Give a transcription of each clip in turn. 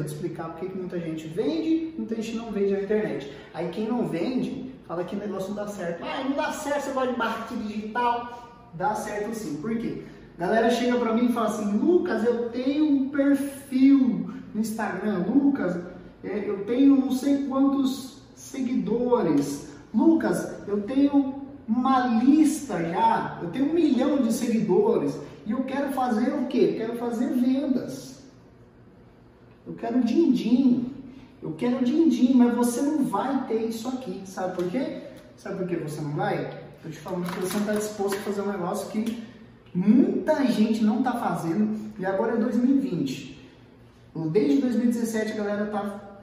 vou te explicar porque que muita gente vende, muita gente não vende na internet. Aí quem não vende, fala que o negócio não dá certo. Ah, não dá certo, você gosta de marketing digital. Dá certo sim. Por quê? galera chega pra mim e fala assim, Lucas, eu tenho um perfil no Instagram, Lucas, é, eu tenho não sei quantos seguidores, Lucas, eu tenho uma lista já, eu tenho um milhão de seguidores e eu quero fazer o quê? Eu quero fazer vendas. Eu quero din-din. Eu quero din-din, mas você não vai ter isso aqui. Sabe por quê? Sabe por que você não vai? Estou te falando que você não está disposto a fazer um negócio que muita gente não está fazendo e agora é 2020. Desde 2017 a galera está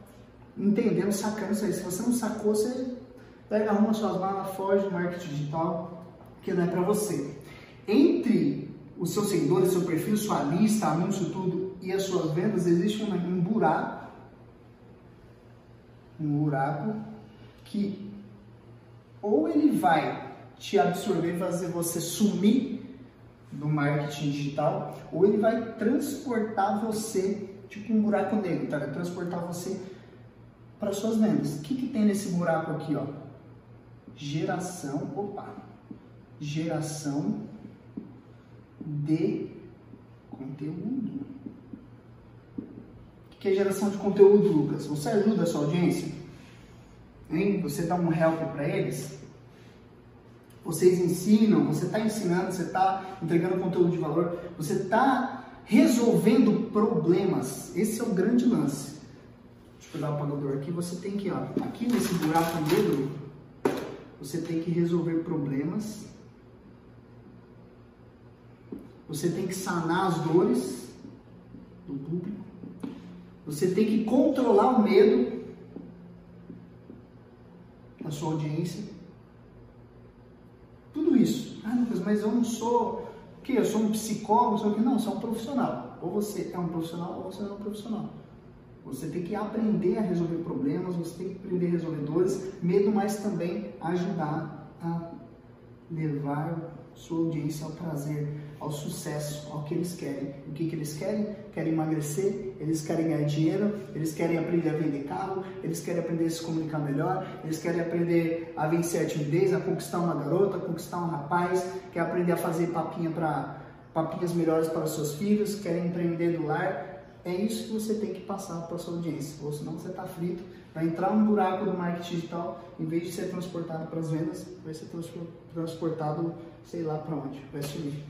entendendo, sacando isso aí. Se você não sacou, você pega, arruma suas malas, foge do marketing digital, que não é para você. Entre os seus seguidores, seu perfil, sua lista, anúncio, tudo e as suas vendas, existe um, um buraco, um buraco que ou ele vai te absorver fazer você sumir do marketing digital, ou ele vai transportar você, tipo um buraco negro, tá? Vai transportar você para suas vendas. O que, que tem nesse buraco aqui, ó? Geração, opa, geração de conteúdo. Que é geração de conteúdo, Lucas? Você ajuda a sua audiência? Hein? Você dá um help para eles? Vocês ensinam, você está ensinando, você está entregando conteúdo de valor, você está resolvendo problemas. Esse é o grande lance. Deixa eu pegar o apagador aqui. Você tem que, ó, aqui nesse buraco negro, você tem que resolver problemas você tem que sanar as dores você tem que controlar o medo da sua audiência. Tudo isso. Ah, Lucas, mas eu não sou. O quê? Eu sou um psicólogo, sou não, você é um profissional. Ou você é um profissional ou você não é um profissional. Você tem que aprender a resolver problemas, você tem que aprender a resolver dores, medo, mas também ajudar a levar sua audiência ao prazer, ao sucesso, ao que eles querem. O que, que eles querem? Querem emagrecer, eles querem ganhar dinheiro, eles querem aprender a vender carro, eles querem aprender a se comunicar melhor, eles querem aprender a vencer a timidez, a conquistar uma garota, a conquistar um rapaz, quer aprender a fazer papinha para papinhas melhores para seus filhos, querem empreender do lar. É isso que você tem que passar para sua audiência, ou senão você está frito, vai entrar no buraco do marketing digital, em vez de ser transportado para as vendas, vai ser transportado sei lá para onde, vai sumir.